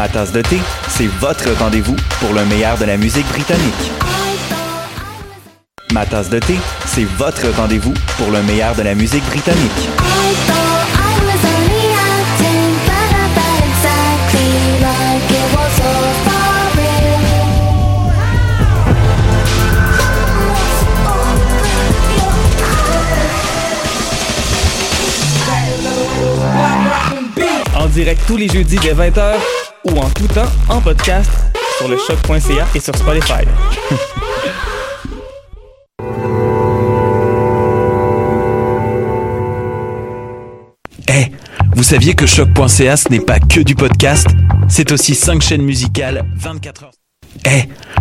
Ma tasse de thé, c'est votre rendez-vous pour le meilleur de la musique britannique. Ma tasse de thé, c'est votre rendez-vous pour le meilleur de la musique britannique. En direct tous les jeudis dès 20h ou en tout temps en podcast sur le choc.ca et sur Spotify. Eh, vous saviez que choc.ca ce n'est pas que du podcast C'est aussi 5 chaînes musicales 24 heures. Eh,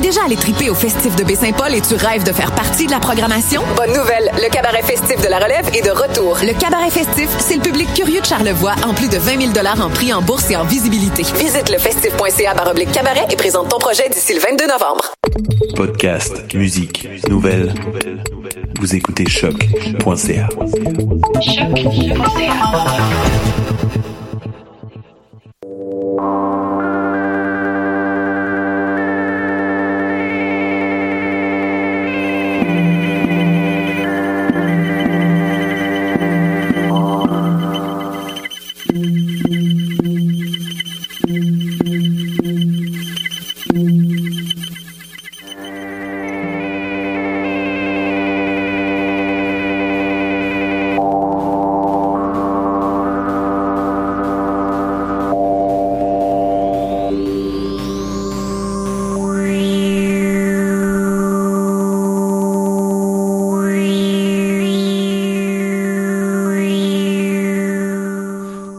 T'es déjà allé triper au festif de Baie-Saint-Paul et tu rêves de faire partie de la programmation? Bonne nouvelle, le cabaret festif de la relève est de retour. Le cabaret festif, c'est le public curieux de Charlevoix en plus de 20 000 en prix en bourse et en visibilité. Visite le festif.ca baroblique cabaret et présente ton projet d'ici le 22 novembre. Podcast, musique, nouvelles. Vous écoutez choc.ca.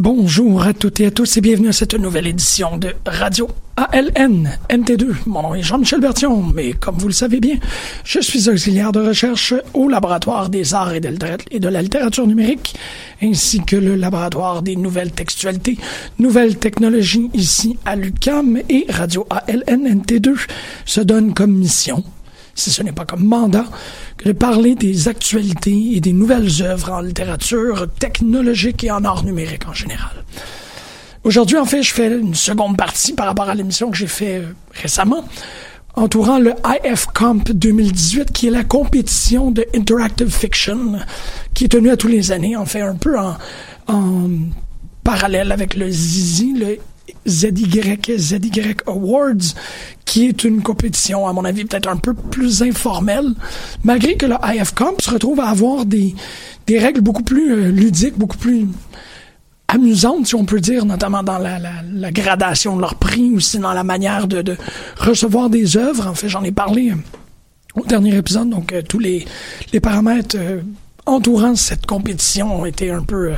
Bonjour à toutes et à tous et bienvenue à cette nouvelle édition de Radio ALN NT2. Mon nom est Jean-Michel Bertion, mais comme vous le savez bien, je suis auxiliaire de recherche au laboratoire des arts et de, la littérature numérique, ainsi que le laboratoire des nouvelles textualités, nouvelles technologies ici à l'UQAM et Radio ALN NT2 se donne comme mission si ce n'est pas comme mandat, que de parler des actualités et des nouvelles œuvres en littérature technologique et en art numérique en général. Aujourd'hui, en fait, je fais une seconde partie par rapport à l'émission que j'ai fait euh, récemment, entourant le IFComp 2018, qui est la compétition de Interactive Fiction, qui est tenue à tous les années, en fait, un peu en, en parallèle avec le Zizi, le ZY, ZY Awards, qui est une compétition, à mon avis, peut-être un peu plus informelle, malgré que le IFComp se retrouve à avoir des, des règles beaucoup plus euh, ludiques, beaucoup plus amusantes, si on peut dire, notamment dans la, la, gradation de leurs prix, aussi dans la manière de, recevoir des œuvres. En fait, j'en ai parlé euh, au dernier épisode, donc euh, tous les, les paramètres entourant cette compétition ont été un peu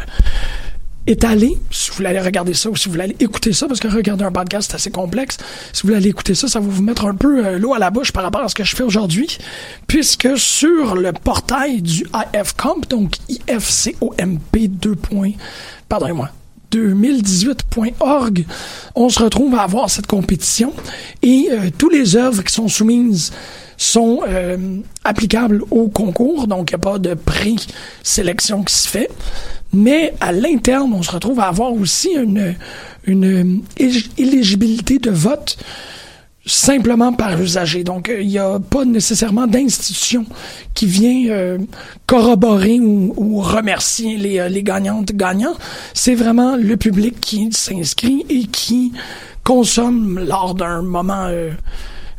étalé. Si vous voulez aller regarder ça ou si vous voulez aller écouter ça, parce que regarder un podcast, c'est assez complexe. Si vous voulez aller écouter ça, ça va vous mettre un peu euh, l'eau à la bouche par rapport à ce que je fais aujourd'hui. Puisque sur le portail du IFComp, donc IFCOMP 2. Pardonnez-moi. 2018.org, on se retrouve à avoir cette compétition et euh, tous les œuvres qui sont soumises sont euh, applicables au concours, donc il n'y a pas de pré-sélection qui se fait. Mais à l'interne, on se retrouve à avoir aussi une, une éligibilité de vote simplement par usager. Donc, il n'y a pas nécessairement d'institution qui vient euh, corroborer ou, remercier les, euh, les gagnantes gagnants. C'est vraiment le public qui s'inscrit et qui consomme lors d'un moment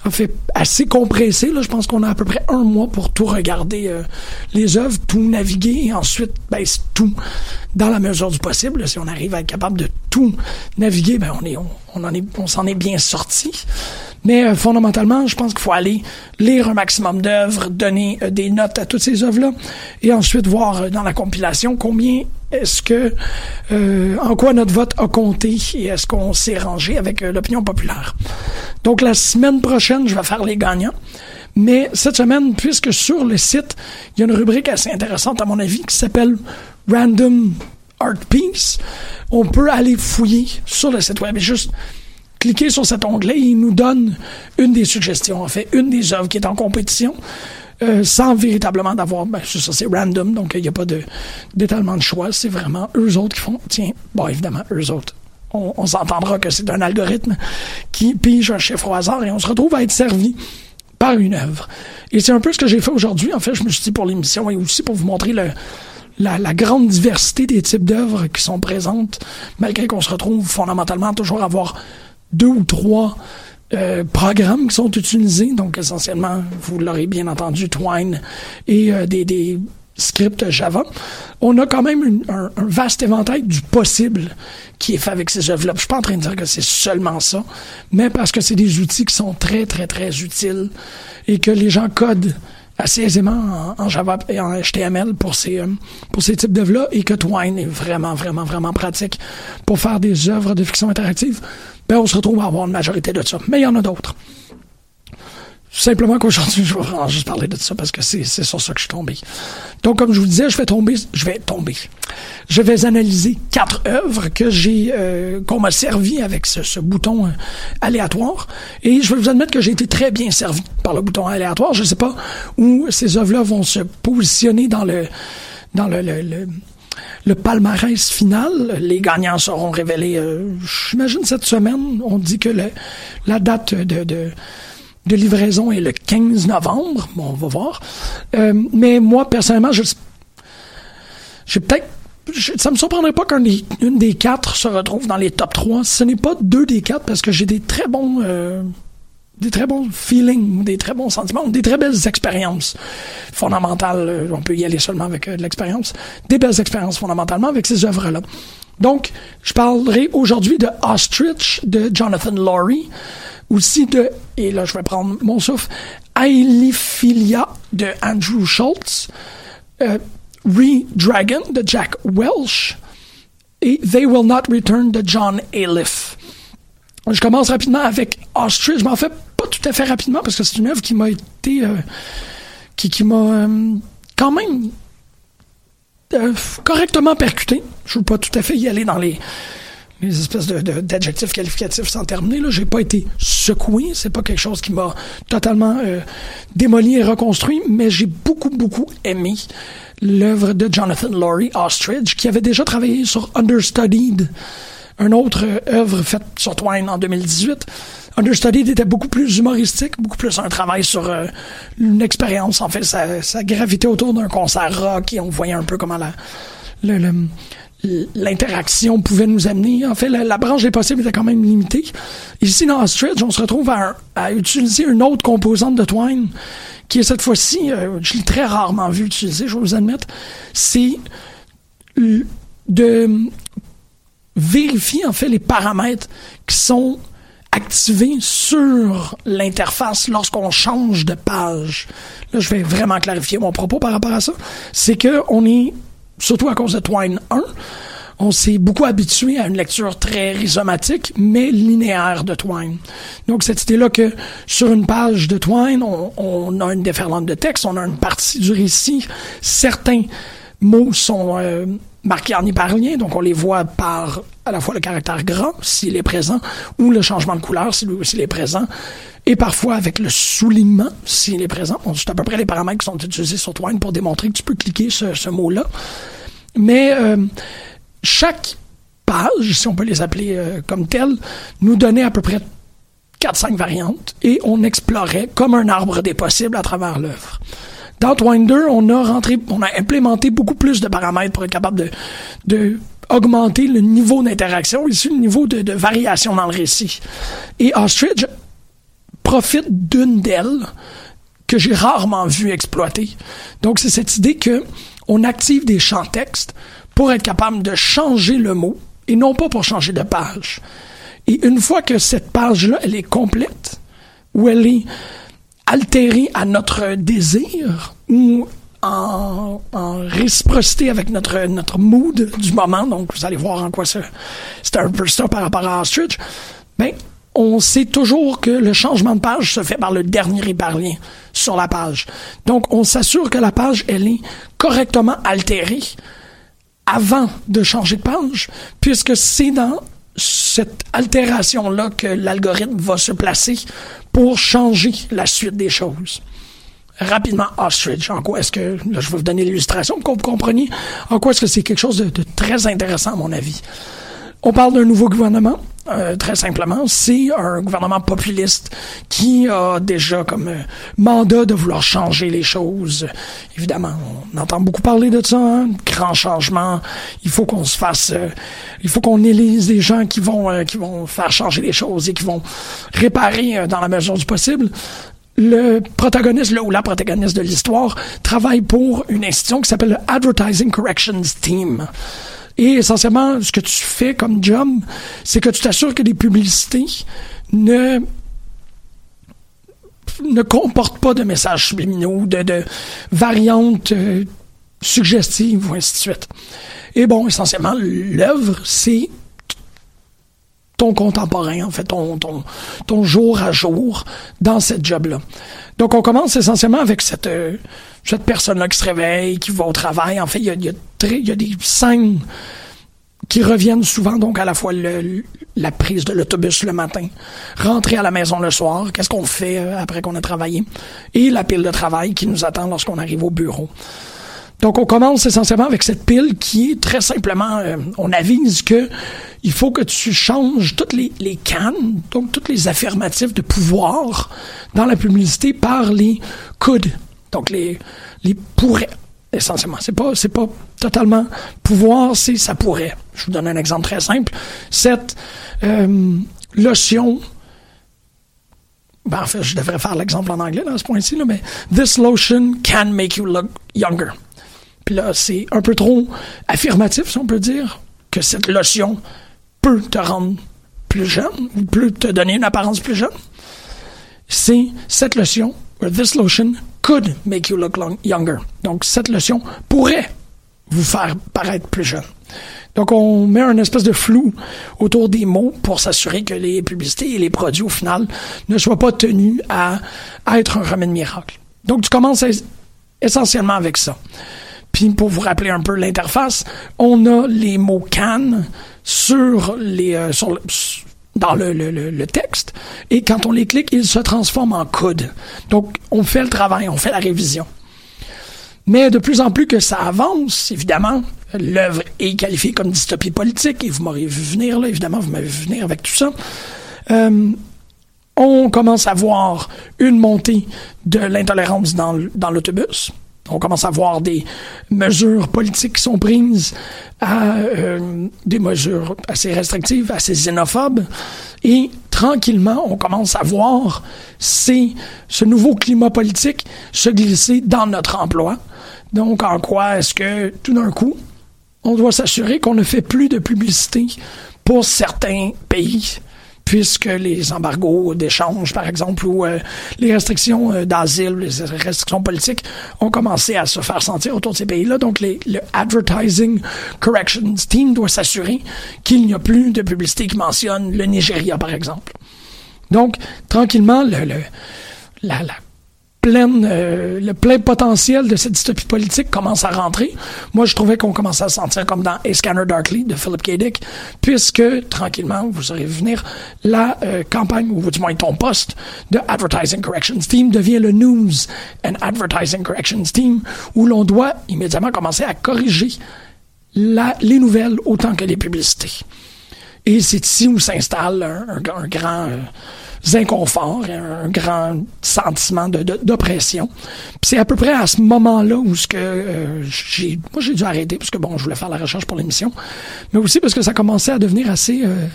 en fait assez compressé. Là, je pense qu'on a à peu près un mois pour tout regarder euh, les œuvres, tout naviguer et ensuite ben, tout dans la mesure du possible. Si on arrive à être capable de tout naviguer, ben on est on, en est on s'en est bien sorti. Mais euh, fondamentalement, je pense qu'il faut aller lire un maximum d'œuvres, donner euh, des notes à toutes ces œuvres-là, et ensuite voir dans la compilation combien est-ce que en quoi notre vote a compté et est-ce qu'on s'est rangé avec l'opinion populaire? Donc la semaine prochaine, je vais faire les gagnants. Mais cette semaine, puisque sur le site, il y a une rubrique assez intéressante à mon avis qui s'appelle Random Art Piece, on peut aller fouiller sur le site web et juste cliquer sur cet onglet et il nous donne une des suggestions, en fait, une des œuvres qui est en compétition. Euh, sans véritablement d'avoir, ben, ça, c'est random, donc il n'y a pas de d'étalement de choix, c'est vraiment eux autres qui font, tiens, bon, évidemment, eux autres, on, s'entendra que c'est un algorithme qui pige un chiffre au hasard et on se retrouve à être servi par une œuvre. Et c'est un peu ce que j'ai fait aujourd'hui. En fait, je me suis dit pour l'émission et aussi pour vous montrer la, grande diversité des types d'œuvres qui sont présentes, malgré qu'on se retrouve fondamentalement toujours à avoir deux ou trois euh, programmes qui sont utilisés. Donc, essentiellement, vous l'aurez bien entendu, Twine et euh, des, des script Java, on a quand même un, vaste éventail du possible qui est fait avec ces œuvres-là. Je suis pas en train de dire que c'est seulement ça, mais parce que c'est des outils qui sont très, très, très utiles et que les gens codent assez aisément en, Java et en HTML pour ces, euh, pour ces types d'œuvres-là et que Twine est vraiment, vraiment, vraiment pratique pour faire des œuvres de fiction interactive. Ben, on se retrouve à avoir une majorité de ça. Mais il y en a d'autres. Simplement qu'aujourd'hui, je vais juste parler de ça parce que c'est, sur ça que je suis tombé. Donc, comme je vous disais, je vais tomber, je vais tomber. Je vais analyser quatre œuvres que j'ai, euh, qu'on m'a servi avec ce, bouton euh, aléatoire. Et je vais vous admettre que j'ai été très bien servi par le bouton aléatoire. Je ne sais pas où ces œuvres-là vont se positionner dans le, dans le, le, palmarès final. Les gagnants seront révélés, euh, j'imagine, cette semaine. On dit que la date de, de de livraison est le 15 novembre. Bon, on va voir. Euh, mais moi, personnellement, je, je peut-être ça me surprendrait pas qu'une des quatre se retrouve dans les top 3. Ce n'est pas deux des quatre parce que j'ai des très bons euh, des très bons feelings, des très bons sentiments, des très belles expériences fondamentales. Euh, on peut y aller seulement avec de l'expérience. Des belles expériences fondamentalement avec ces œuvres-là. Donc, je parlerai aujourd'hui de Ostrich de Jonathan Laurie aussi de, et là je vais prendre mon souffle, Ailiphilia de Andrew Schultz, euh, Re-Dragon de Jack Welsh et They Will Not Return de John Aliff. Je commence rapidement avec Ostrich. Je m'en fais pas tout à fait rapidement parce que c'est une œuvre qui m'a été. Euh, qui, qui m'a euh, quand même correctement percuté. Je veux pas tout à fait y aller dans les les espèces d'adjectifs qualificatifs sans terminer. Là, j'ai pas été secoué. C'est pas quelque chose qui m'a totalement euh, démoli et reconstruit, mais j'ai beaucoup, beaucoup aimé l'œuvre de Jonathan Laurie Ostrich, qui avait déjà travaillé sur Understudied, une autre œuvre faite sur Twine en 2018. Understudied était beaucoup plus humoristique, beaucoup plus un travail sur euh, une expérience, en fait, ça, gravitait autour d'un concert rock et on voyait un peu comment la, l'interaction pouvait nous amener. En fait, la, branche des possibles était quand même limitée. Ici, dans Ostrich, on se retrouve à, utiliser une autre composante de Twine, qui est cette fois-ci, euh, je l'ai très rarement vu utiliser, je vais vous admettre, c'est de vérifier, en fait, les paramètres qui sont activés sur l'interface lorsqu'on change de page. Là, je vais vraiment clarifier mon propos par rapport à ça. C'est que on est surtout à cause de Twine 1, on s'est beaucoup habitué à une lecture très rhizomatique, mais linéaire de Twine. Donc, cette idée-là que sur une page de Twine, on, a une déferlante de texte, on a une partie du récit. Certains mots sont euh, marqués en hyperlien, donc on les voit par à la fois le caractère grand, s'il est présent, ou le changement de couleur, s'il est présent, et parfois avec le soulignement, s'il est présent. C'est à peu près les paramètres qui sont utilisés sur Twine pour démontrer que tu peux cliquer ce, ce mot-là. Mais euh, chaque page, si on peut les appeler euh, comme telles, nous donnait à peu près 4-5 variantes et on explorait comme un arbre des possibles à travers l'œuvre. Dans Twine 2, on a on a implémenté beaucoup plus de paramètres pour être capable de, augmenter le niveau d'interaction, ici le niveau de, de, variation dans le récit. Et Ostrich profite d'une d'elles que j'ai rarement vu exploiter. Donc c'est cette idée que on active des champs textes pour être capable de changer le mot et non pas pour changer de page. Et une fois que cette page-là, elle est complète, ou elle est altérée à notre désir, ou en, en, réciprocité avec notre, notre mood du moment, donc vous allez voir en quoi c'est un peu ça par rapport à Ostrich, ben, on sait toujours que le changement de page se fait par le dernier hyperlien sur la page. Donc, on s'assure que la page, elle est correctement altérée avant de changer de page, puisque c'est dans cette altération-là que l'algorithme va se placer pour changer la suite des choses. Rapidement, Ostrich, en quoi est-ce que, là, je vais vous donner l'illustration pour que vous compreniez en quoi est-ce que c'est quelque chose de, très intéressant à mon avis. On parle d'un nouveau gouvernement, euh, très simplement, c'est un gouvernement populiste qui a déjà comme euh, mandat de vouloir changer les choses. Évidemment, on entend beaucoup parler de ça, hein? grand changement. Il faut qu'on se fasse, euh, il faut qu'on élise des gens qui vont euh, qui vont faire changer les choses et qui vont réparer euh, dans la mesure du possible. Le protagoniste, là, ou la protagoniste de l'histoire, travaille pour une institution qui s'appelle le Advertising Corrections Team. Et essentiellement, ce que tu fais comme job, c'est que tu t'assures que les publicités ne ne comportent pas de messages subliminaux, de, de variantes euh, suggestives ou ainsi de suite. Et bon, essentiellement, l'œuvre, c'est ton contemporain, en fait, ton, ton, ton jour à jour dans cette job-là. Donc, on commence essentiellement avec cette, euh, cette personne-là qui se réveille, qui va au travail. En fait, il y a, y y a des scènes qui reviennent souvent, donc, à la fois la prise de l'autobus le matin, rentrer à la maison le soir, qu'est-ce qu'on fait euh, après qu'on a travaillé, et la pile de travail qui nous attend lorsqu'on arrive au bureau. Donc, on commence essentiellement avec cette pile qui est très simplement, euh, on avise que il faut que tu changes toutes les, les cannes, donc toutes les affirmatifs de pouvoir dans la publicité par les could, donc les, les pourraient, essentiellement. C'est pas, c'est pas totalement pouvoir, c'est ça pourrait. Je vous donne un exemple très simple. Cette euh, lotion ben, en fait, je devrais faire l'exemple en anglais dans ce point-ci, là, mais This lotion can make you look younger. Puis là, c'est un peu trop affirmatif, si on peut dire, que cette lotion peut te rendre plus jeune, ou peut te donner une apparence plus jeune. C'est cette lotion, or this lotion could make you look younger. Donc, cette lotion pourrait vous faire paraître plus jeune. Donc, on met un espèce de flou autour des mots pour s'assurer que les publicités et les produits, au final, ne soient pas tenus à être un remède miracle. Donc, tu commences essentiellement avec ça. Puis pour vous rappeler un peu l'interface, on a les mots can sur les euh, sur le, dans le, le, le, texte et quand on les clique, ils se transforment en code. Donc on fait le travail, on fait la révision. Mais de plus en plus que ça avance, évidemment, l'œuvre est qualifiée comme dystopie politique et vous m'aurez vu venir là, évidemment, vous m'avez vu venir avec tout ça. Euh, on commence à voir une montée de l'intolérance dans, dans l'autobus on commence à voir des mesures politiques qui sont prises euh, des mesures assez restrictives, assez xénophobes, et tranquillement, on commence à voir ces, ce nouveau climat politique se glisser dans notre emploi. Donc, en quoi est-ce que tout d'un coup, on doit s'assurer qu'on ne fait plus de publicité pour certains pays? Puisque les embargos d'échange, par exemple, ou euh, les restrictions euh, d'asile, les restrictions politiques ont commencé à se faire sentir autour de ces pays-là. Donc, les, le Advertising Corrections Team doit s'assurer qu'il n'y a plus de publicité qui mentionne le Nigeria, par exemple. Donc, tranquillement, le, le la, la euh, le plein potentiel de cette dystopie politique commence à rentrer. Moi, je trouvais qu'on commençait à se sentir comme dans A Scanner Darkly de Philip K. Dick, puisque, tranquillement, vous aurez vu venir, la euh, campagne, ou du moins ton poste de Advertising Corrections Team devient le News and Advertising Corrections Team, où l'on doit immédiatement commencer à corriger les nouvelles autant que les publicités. Et c'est ici où s'installe un, un, un grand... Euh, inconforts, un grand sentiment d'oppression. c'est à peu près à ce moment-là où ce que euh, j'ai, moi j'ai dû arrêter parce que bon, je voulais faire la recherche pour l'émission, mais aussi parce que ça commençait à devenir assez euh,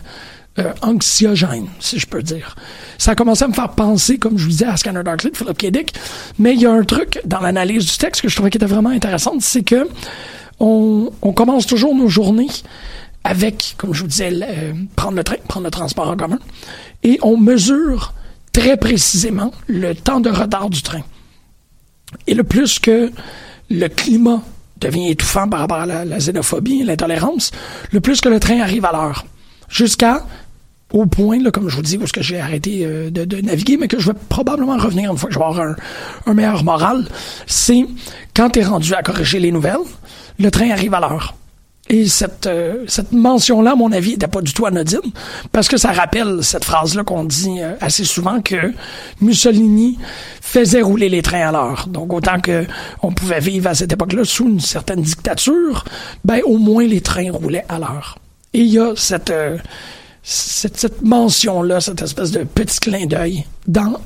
euh, anxiogène, si je peux dire. Ça a commencé à me faire penser, comme je vous disais, à Scanner Darkly de Philip K. Dick, mais il y a un truc dans l'analyse du texte que je trouvais qui était vraiment intéressant, c'est que on, on commence toujours nos journées avec, comme je vous disais, prendre le train, prendre le transport en commun, et on mesure très précisément le temps de retard du train. Et le plus que le climat devient étouffant par rapport à la, xénophobie et l'intolérance, le plus que le train arrive à l'heure. Jusqu'à au point, là, comme je vous dis, où ce que j'ai arrêté euh, de, naviguer, mais que je vais probablement revenir une fois que je vais avoir un meilleur moral, c'est quand tu es rendu à corriger les nouvelles, le train arrive à l'heure. Et cette, euh, cette mention-là, à mon avis, n'était pas du tout anodine, parce que ça rappelle cette phrase-là qu'on dit euh, assez souvent que Mussolini faisait rouler les trains à l'heure. Donc, autant que on pouvait vivre à cette époque-là sous une certaine dictature, ben au moins les trains roulaient à l'heure. Et il y a cette, euh, cette, cette mention-là, cette espèce de petit clin d'œil dans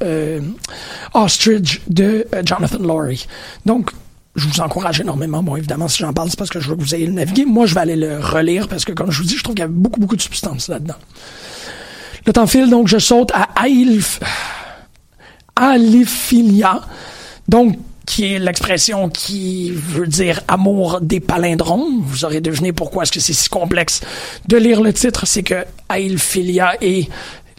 Ostrich de Jonathan Laurie. Donc, je vous encourage énormément. Bon, évidemment, si j'en parle, c'est parce que je veux que vous ayez le naviguer. Moi, je vais aller le relire parce que, comme je vous dis, je trouve qu'il y a beaucoup, beaucoup de substance là-dedans. Le temps file, donc je saute à Ailf... Aliphilia, donc qui est l'expression qui veut dire amour des palindromes. Vous aurez deviné pourquoi est-ce que c'est si complexe de lire le titre. C'est que Ailphilia est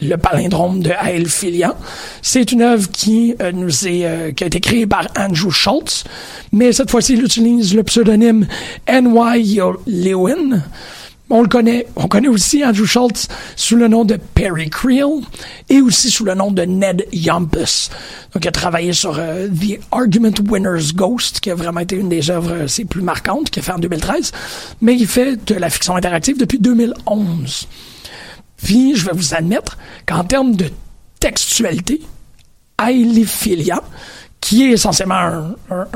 le palindrome de Philia. C'est une œuvre qui euh, nous est euh, qui a été créée par Andrew Schultz, mais cette fois-ci il utilise le pseudonyme N.Y. Lewin. On le connaît, on connaît aussi Andrew Schultz sous le nom de Perry Creel et aussi sous le nom de Ned Yampus. Donc, il a travaillé sur euh, The Argument Winner's Ghost, qui a vraiment été une des œuvres ses plus marquantes, qu'il a fait en 2013, mais il fait de la fiction interactive depuis 2011. Je vais vous admettre qu'en termes de textualité, Ailiphilia, qui est essentiellement un,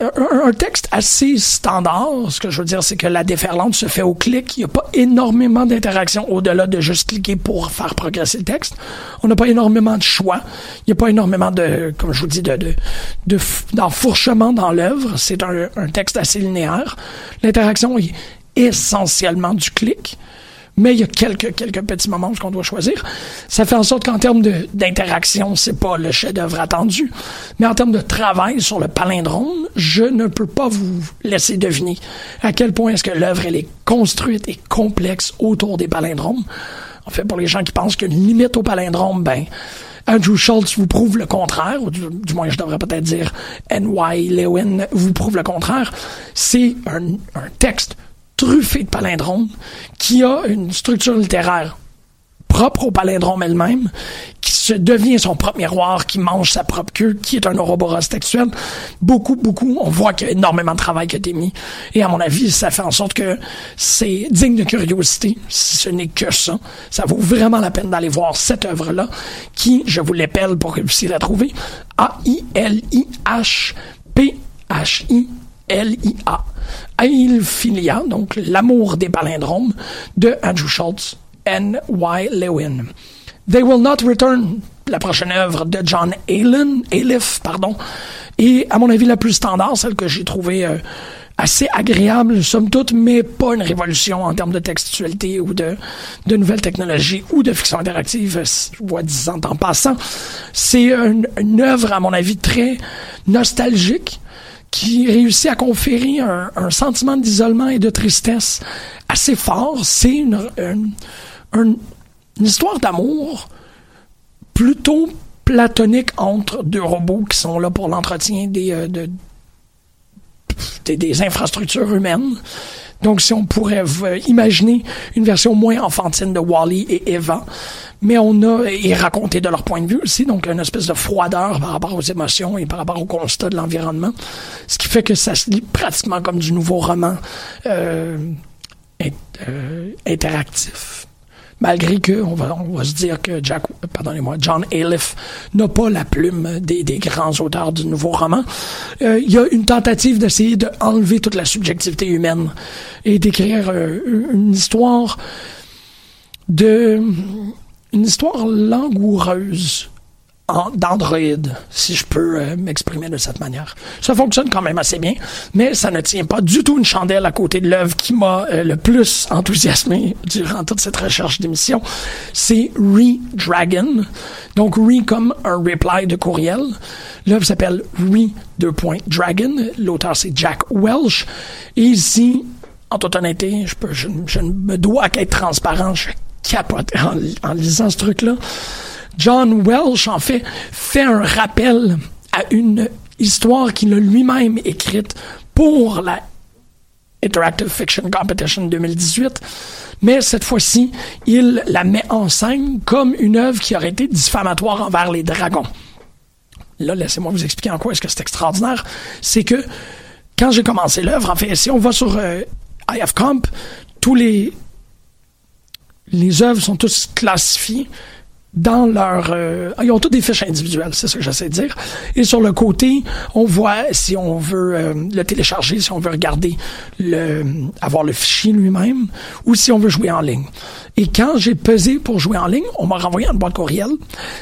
un, texte assez standard. Ce que je veux dire, c'est que la déferlante se fait au clic. Il n'y a pas énormément d'interaction au-delà de juste cliquer pour faire progresser le texte. On n'a pas énormément de choix. Il n'y a pas énormément de, comme je vous dis, de, de d'enfourchement dans l'œuvre. C'est un, un texte assez linéaire. L'interaction est essentiellement du clic mais il y a quelques, quelques petits moments qu'on doit choisir. Ça fait en sorte qu'en termes d'interaction, c'est pas le chef-d'œuvre attendu, mais en termes de travail sur le palindrome, je ne peux pas vous laisser deviner à quel point est-ce que l'œuvre elle est construite et complexe autour des palindromes. En fait, pour les gens qui pensent qu'il y a une limite au palindrome, ben, Andrew Schultz vous prouve le contraire, ou du, moins je devrais peut-être dire N.Y. Lewin vous prouve le contraire. C'est un, un texte truffé de palindromes, qui a une structure littéraire propre au palindrome elle-même, qui se devient son propre miroir, qui mange sa propre queue, qui est un ouroboros textuel. Beaucoup, beaucoup, on voit qu'il y a énormément de travail qui a été mis. Et à mon avis, ça fait en sorte que c'est digne de curiosité, si ce n'est que ça. Ça vaut vraiment la peine d'aller voir cette œuvre-là, qui, je vous l'épelle pour que vous puissiez la trouver, A-I-L-I-H-P-H-I L-I-A. Ailphilia, donc l'amour des palindromes, de Andrew Schultz, N.Y. Lewin. They Will Not Return, la prochaine œuvre de John Allen, Aliff, pardon, et à mon avis la plus standard, celle que j'ai trouvée euh, assez agréable, somme toute, mais pas une révolution en termes de textualité ou de, de nouvelles technologies ou de fiction interactive, soi-disant en passant. C'est une œuvre, à mon avis, très nostalgique, qui réussit à conférer un, sentiment d'isolement et de tristesse assez fort. C'est une, une histoire d'amour plutôt platonique entre deux robots qui sont là pour l'entretien des, euh, de- des, des infrastructures humaines. Donc, si on pourrait euh, imaginer une version moins enfantine de Wally et Eva, mais on a, et raconté de leur point de vue aussi, donc une espèce de froideur par rapport aux émotions et par rapport au constat de l'environnement, ce qui fait que ça se lit pratiquement comme du nouveau roman euh, euh, interactif. Malgré que, on va, on va se dire que Jack, pardonnez-moi, John Aliff n'a pas la plume des, des grands auteurs du nouveau roman. Euh, Il y a une tentative d'essayer de enlever toute la subjectivité humaine et d'écrire euh, une histoire de, une histoire langoureuse d'Android, si je peux euh, m'exprimer de cette manière. Ça fonctionne quand même assez bien, mais ça ne tient pas du tout une chandelle à côté de l'œuvre qui m'a euh, le plus enthousiasmé durant toute cette recherche d'émission. C'est Re-Dragon. Donc, Re comme un reply de courriel. L'œuvre s'appelle Re 2. Dragon. L'auteur, c'est Jack Welch. Et ici, en toute honnêteté, je, peux, je, ne me dois qu'être transparent. Je capote en lisant ce truc-là. John Welsh, en fait, fait un rappel à une histoire qu'il a lui-même écrite pour la Interactive Fiction Competition 2018, mais cette fois-ci, il la met en scène comme une œuvre qui aurait été diffamatoire envers les dragons. Là, laissez-moi vous expliquer en quoi est-ce que c'est extraordinaire. C'est que quand j'ai commencé l'œuvre, en fait, si on va sur euh, IFComp, tous les les œuvres sont tous classifiées dans leur... euh, ils ont tous des fiches individuelles, c'est ce que j'essaie de dire. Et sur le côté, on voit si on veut euh, le télécharger, si on veut regarder le... avoir le fichier lui-même, ou si on veut jouer en ligne. Et quand j'ai pesé pour jouer en ligne, on m'a renvoyé un boîte courriel,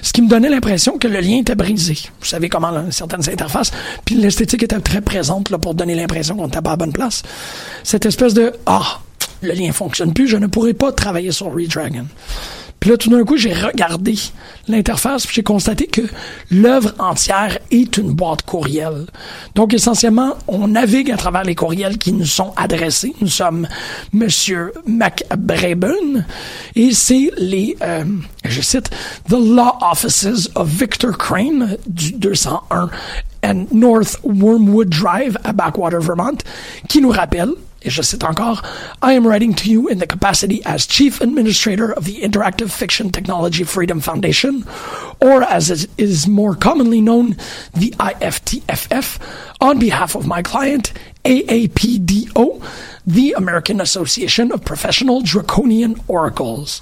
ce qui me donnait l'impression que le lien était brisé. Vous savez comment là, certaines interfaces, puis l'esthétique était très présente là, pour donner l'impression qu'on n'était pas à bonne place. Cette espèce de « Ah, le lien fonctionne plus, je ne pourrai pas travailler sur Redragon ». Puis là, tout d'un coup, j'ai regardé l'interface, j'ai constaté que l'œuvre entière est une boîte courriel. Donc, essentiellement, on navigue à travers les courriels qui nous sont adressés. Nous sommes Monsieur McBraben, et c'est les, euh, je cite, The Law Offices of Victor Crane du 201 and North Wormwood Drive à Backwater, Vermont, qui nous rappellent et je cite encore, I am writing to you in the capacity as Chief Administrator of the Interactive Fiction Technology Freedom Foundation, or as it is more commonly known, the IFTFF, on behalf of my client, AAPDO, the American Association of Professional Draconian Oracles.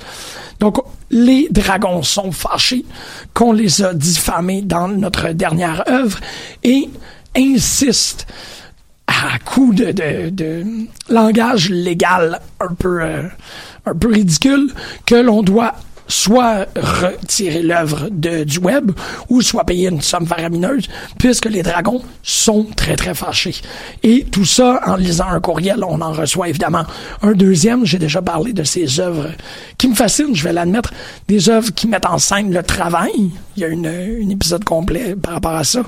Donc, les dragons sont fâchés qu'on les a diffamés dans notre dernière œuvre et insistent à coup de, langage légal un peu, euh, un peu ridicule que l'on doit soit retirer l'œuvre du web ou soit payer une somme faramineuse puisque les dragons sont très très fâchés. Et tout ça en lisant un courriel, on en reçoit évidemment un deuxième. J'ai déjà parlé de ces œuvres qui me fascinent, je vais l'admettre, des œuvres qui mettent en scène le travail. Il y a une, un épisode complet par rapport à ça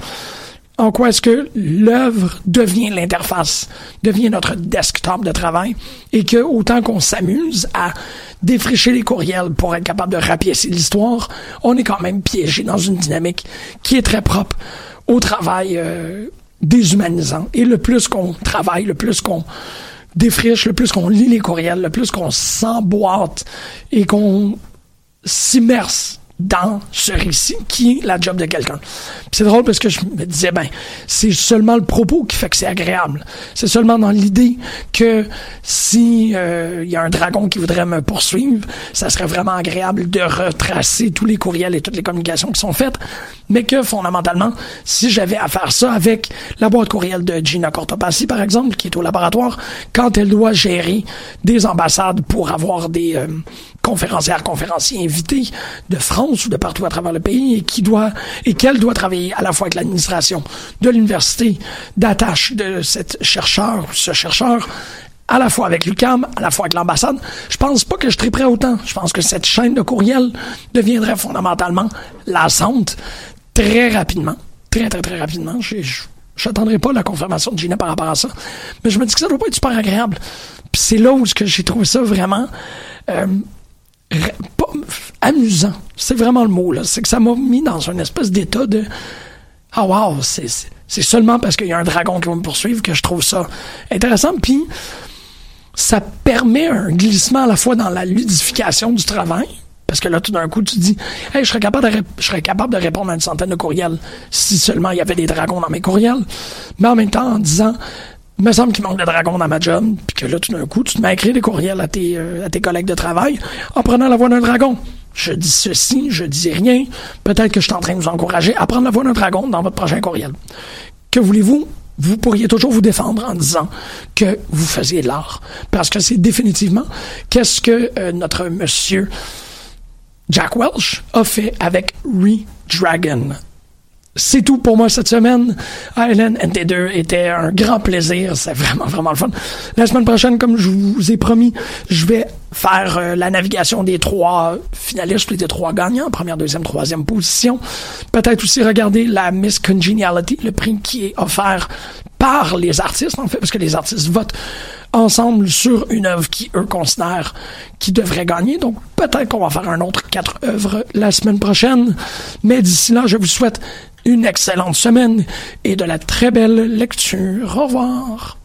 en quoi est-ce que l'œuvre devient l'interface, devient notre desktop de travail, et que autant qu'on s'amuse à défricher les courriels pour être capable de rapiécer l'histoire, on est quand même piégé dans une dynamique qui est très propre au travail euh, déshumanisant. Et le plus qu'on travaille, le plus qu'on défriche, le plus qu'on lit les courriels, le plus qu'on s'emboîte et qu'on s'immerse dans ce récit qui est la job de quelqu'un. C'est drôle parce que je me disais, ben, c'est seulement le propos qui fait que c'est agréable. C'est seulement dans l'idée que si euh, il y a un dragon qui voudrait me poursuivre, ça serait vraiment agréable de retracer tous les courriels et toutes les communications qui sont faites, mais que fondamentalement, si j'avais à faire ça avec la boîte courriel de Gina Cortopassi, par exemple, qui est au laboratoire, quand elle doit gérer des ambassades pour avoir des euh, conférencières, conférenciers invités de France ou de partout à travers le pays et qui doit et qu'elle doit travailler à la fois avec l'administration de l'université, d'attache de cette chercheur ou ce chercheur, à la fois avec l'UCAM, à la fois avec l'ambassade. Je pense pas que je triperais autant. Je pense que cette chaîne de courriel deviendrait fondamentalement lassante très rapidement. Très, très, très rapidement. J'attendrai pas la confirmation de Gina par rapport à ça. Mais je me dis que ça doit pas être super agréable. Puis c'est là où j'ai trouvé ça vraiment euh, amusant. C'est vraiment le mot, là. C'est que ça m'a mis dans une espèce d'état de Ah wow, c'est, seulement parce qu'il y a un dragon qui va me poursuivre que je trouve ça intéressant. Puis ça permet un glissement à la fois dans la ludification du travail, parce que là, tout d'un coup, tu dis, hey, je serais capable de, je serais capable de répondre à une centaine de courriels si seulement il y avait des dragons dans mes courriels. Mais en même temps, en disant, il me semble qu'il manque de dragons dans ma job, puis que là, tout d'un coup, tu te mets à des courriels à tes, euh, à tes collègues de travail en prenant la voix d'un dragon. Je dis ceci, je dis rien. Peut-être que je suis en train de vous encourager à prendre la voix d'un dragon dans votre prochain courriel. Que voulez-vous? Vous pourriez toujours vous défendre en disant que vous faisiez de l'art. Parce que c'est définitivement qu'est-ce que euh, notre monsieur Jack Welch a fait avec Re-Dragon c'est tout pour moi cette semaine. Island NT2 était un grand plaisir. C'est vraiment, vraiment le fun. La semaine prochaine, comme je vous ai promis, je vais faire euh, la navigation des trois finalistes, des trois gagnants, première, deuxième, troisième position. Peut-être aussi regarder la Miss Congeniality, le prix qui est offert par les artistes, en fait, parce que les artistes votent ensemble sur une œuvre qui, eux, considèrent qui devrait gagner. Donc, peut-être qu'on va faire un autre quatre œuvres la semaine prochaine. Mais d'ici là, je vous souhaite une excellente semaine et de la très belle lecture. Au revoir.